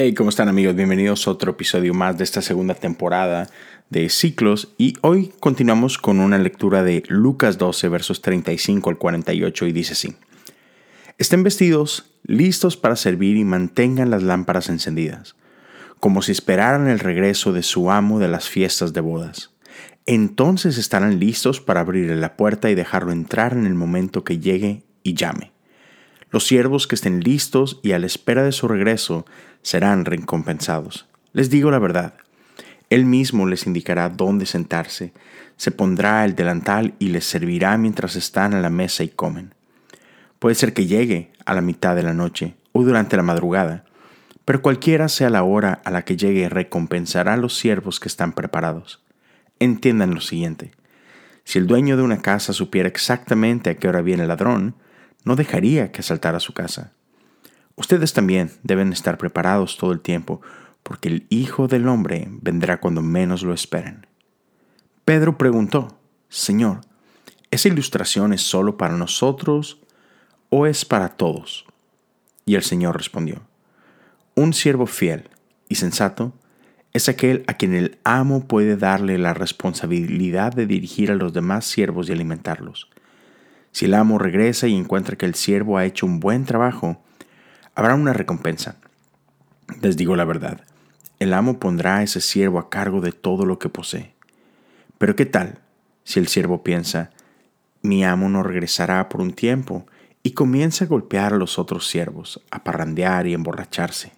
Hey, ¿cómo están amigos? Bienvenidos a otro episodio más de esta segunda temporada de Ciclos y hoy continuamos con una lectura de Lucas 12 versos 35 al 48 y dice así. Estén vestidos, listos para servir y mantengan las lámparas encendidas, como si esperaran el regreso de su amo de las fiestas de bodas. Entonces estarán listos para abrirle la puerta y dejarlo entrar en el momento que llegue y llame. Los siervos que estén listos y a la espera de su regreso serán recompensados. Les digo la verdad, Él mismo les indicará dónde sentarse, se pondrá el delantal y les servirá mientras están a la mesa y comen. Puede ser que llegue a la mitad de la noche o durante la madrugada, pero cualquiera sea la hora a la que llegue recompensará a los siervos que están preparados. Entiendan lo siguiente. Si el dueño de una casa supiera exactamente a qué hora viene el ladrón, no dejaría que asaltara su casa. Ustedes también deben estar preparados todo el tiempo, porque el Hijo del Hombre vendrá cuando menos lo esperen. Pedro preguntó, Señor, ¿esa ilustración es solo para nosotros o es para todos? Y el Señor respondió, Un siervo fiel y sensato es aquel a quien el amo puede darle la responsabilidad de dirigir a los demás siervos y alimentarlos. Si el amo regresa y encuentra que el siervo ha hecho un buen trabajo, habrá una recompensa. Les digo la verdad, el amo pondrá a ese siervo a cargo de todo lo que posee. Pero ¿qué tal si el siervo piensa, mi amo no regresará por un tiempo y comienza a golpear a los otros siervos, a parrandear y emborracharse?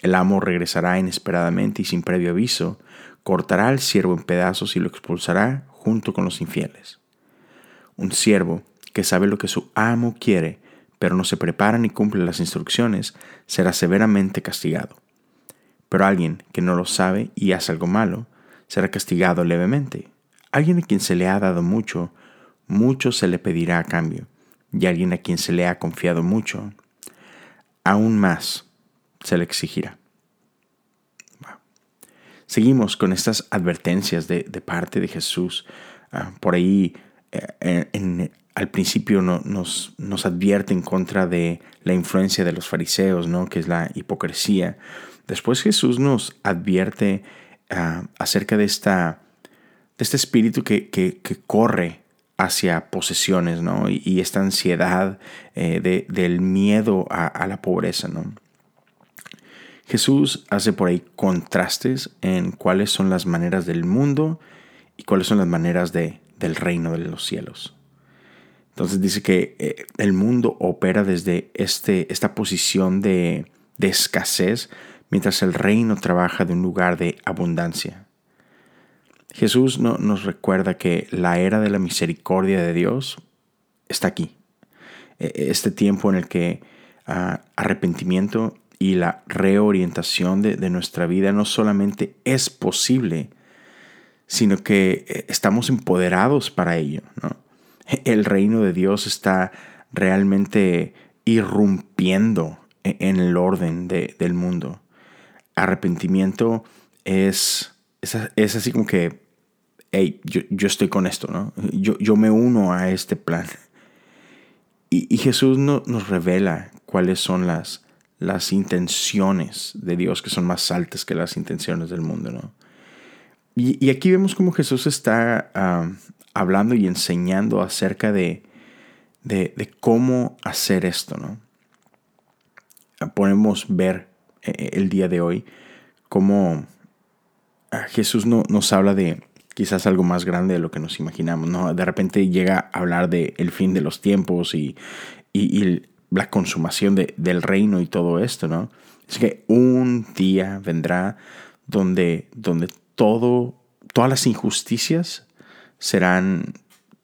El amo regresará inesperadamente y sin previo aviso, cortará al siervo en pedazos y lo expulsará junto con los infieles. Un siervo que sabe lo que su amo quiere pero no se prepara ni cumple las instrucciones, será severamente castigado. Pero alguien que no lo sabe y hace algo malo, será castigado levemente. Alguien a quien se le ha dado mucho, mucho se le pedirá a cambio. Y alguien a quien se le ha confiado mucho, aún más se le exigirá. Seguimos con estas advertencias de, parte de Jesús. Ah, por ahí eh, en, al principio nos, nos advierte en contra de la influencia de los fariseos, ¿no? que es la hipocresía. Después Jesús nos advierte ah, acerca de, esta, de este espíritu que, que, corre hacia posesiones ¿no? y, esta ansiedad eh, de, del miedo a, la pobreza. ¿no? Jesús hace por ahí contrastes en cuáles son las maneras del mundo y cuáles son las maneras de, del reino de los cielos. Entonces dice que eh, el mundo opera desde este, esta posición de, escasez, mientras el reino trabaja de un lugar de abundancia. Jesús no, nos recuerda que la era de la misericordia de Dios está aquí. E, este tiempo en el que ah, arrepentimiento y la reorientación de, de, nuestra vida no solamente es posible, sino que eh, estamos empoderados para ello. ¿no? el reino de Dios está realmente irrumpiendo e-, en el orden del mundo. Arrepentimiento es, es, así como que, hey, yo, estoy con esto, ¿no? Yo, yo me uno a este plan. Y, Jesús no, nos revela cuáles son las, las intenciones de Dios, que son más altas que las intenciones del mundo, ¿no? Y, aquí vemos cómo Jesús está hablando y enseñando acerca de, de, cómo hacer esto, ¿no? Podemos ver eh, el día de hoy cómo ah, Jesús no, nos habla de quizás algo más grande de lo que nos imaginamos, ¿no? De repente llega a hablar de el fin de los tiempos y, y, la consumación de, del reino y todo esto, ¿no? Es que un día vendrá donde, donde todo, todas las injusticias serán,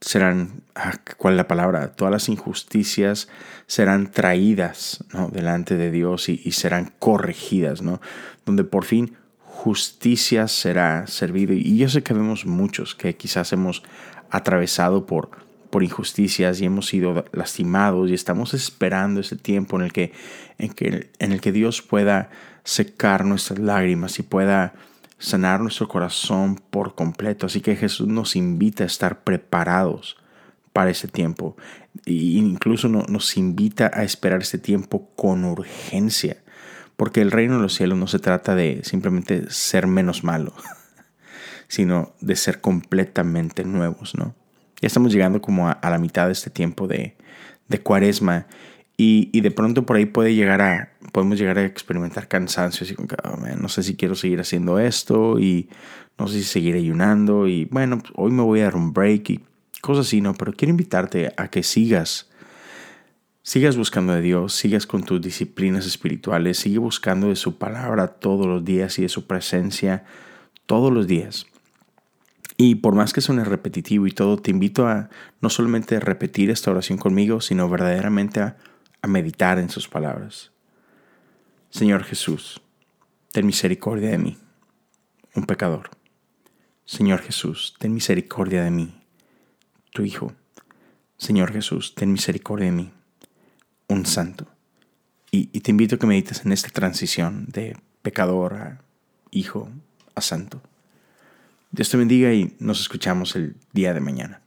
serán, ah, ¿cuál es la palabra? Todas las injusticias serán traídas ¿no? delante de Dios y, serán corregidas, ¿no? Donde por fin justicia será servido. Y yo sé que vemos muchos que quizás hemos atravesado por, por injusticias y hemos sido lastimados y estamos esperando ese tiempo en el que, en que, en el que Dios pueda secar nuestras lágrimas y pueda sanar nuestro corazón por completo. Así que Jesús nos invita a estar preparados para ese tiempo. E incluso nos invita a esperar ese tiempo con urgencia. Porque el reino de los cielos no se trata de simplemente ser menos malo, sino de ser completamente nuevos, ¿no? Ya estamos llegando como a, la mitad de este tiempo de, de cuaresma y, de pronto por ahí puede llegar a, podemos llegar a experimentar cansancio, así como que, oh, no sé si quiero seguir haciendo esto y no sé si seguir ayunando y bueno, pues, hoy me voy a dar un break y cosas así, ¿no? Pero quiero invitarte a que sigas Sigas buscando de Dios, sigas con tus disciplinas espirituales, sigue buscando de su palabra todos los días y de su presencia todos los días. Y por más que suene repetitivo y todo, te invito a no solamente repetir esta oración conmigo, sino verdaderamente a, a meditar en sus palabras. Señor Jesús, ten misericordia de mí, un pecador. Señor Jesús, ten misericordia de mí, tu Hijo. Señor Jesús, ten misericordia de mí un santo. Y, te invito a que medites en esta transición de pecador a hijo a santo. Dios te bendiga y nos escuchamos el día de mañana.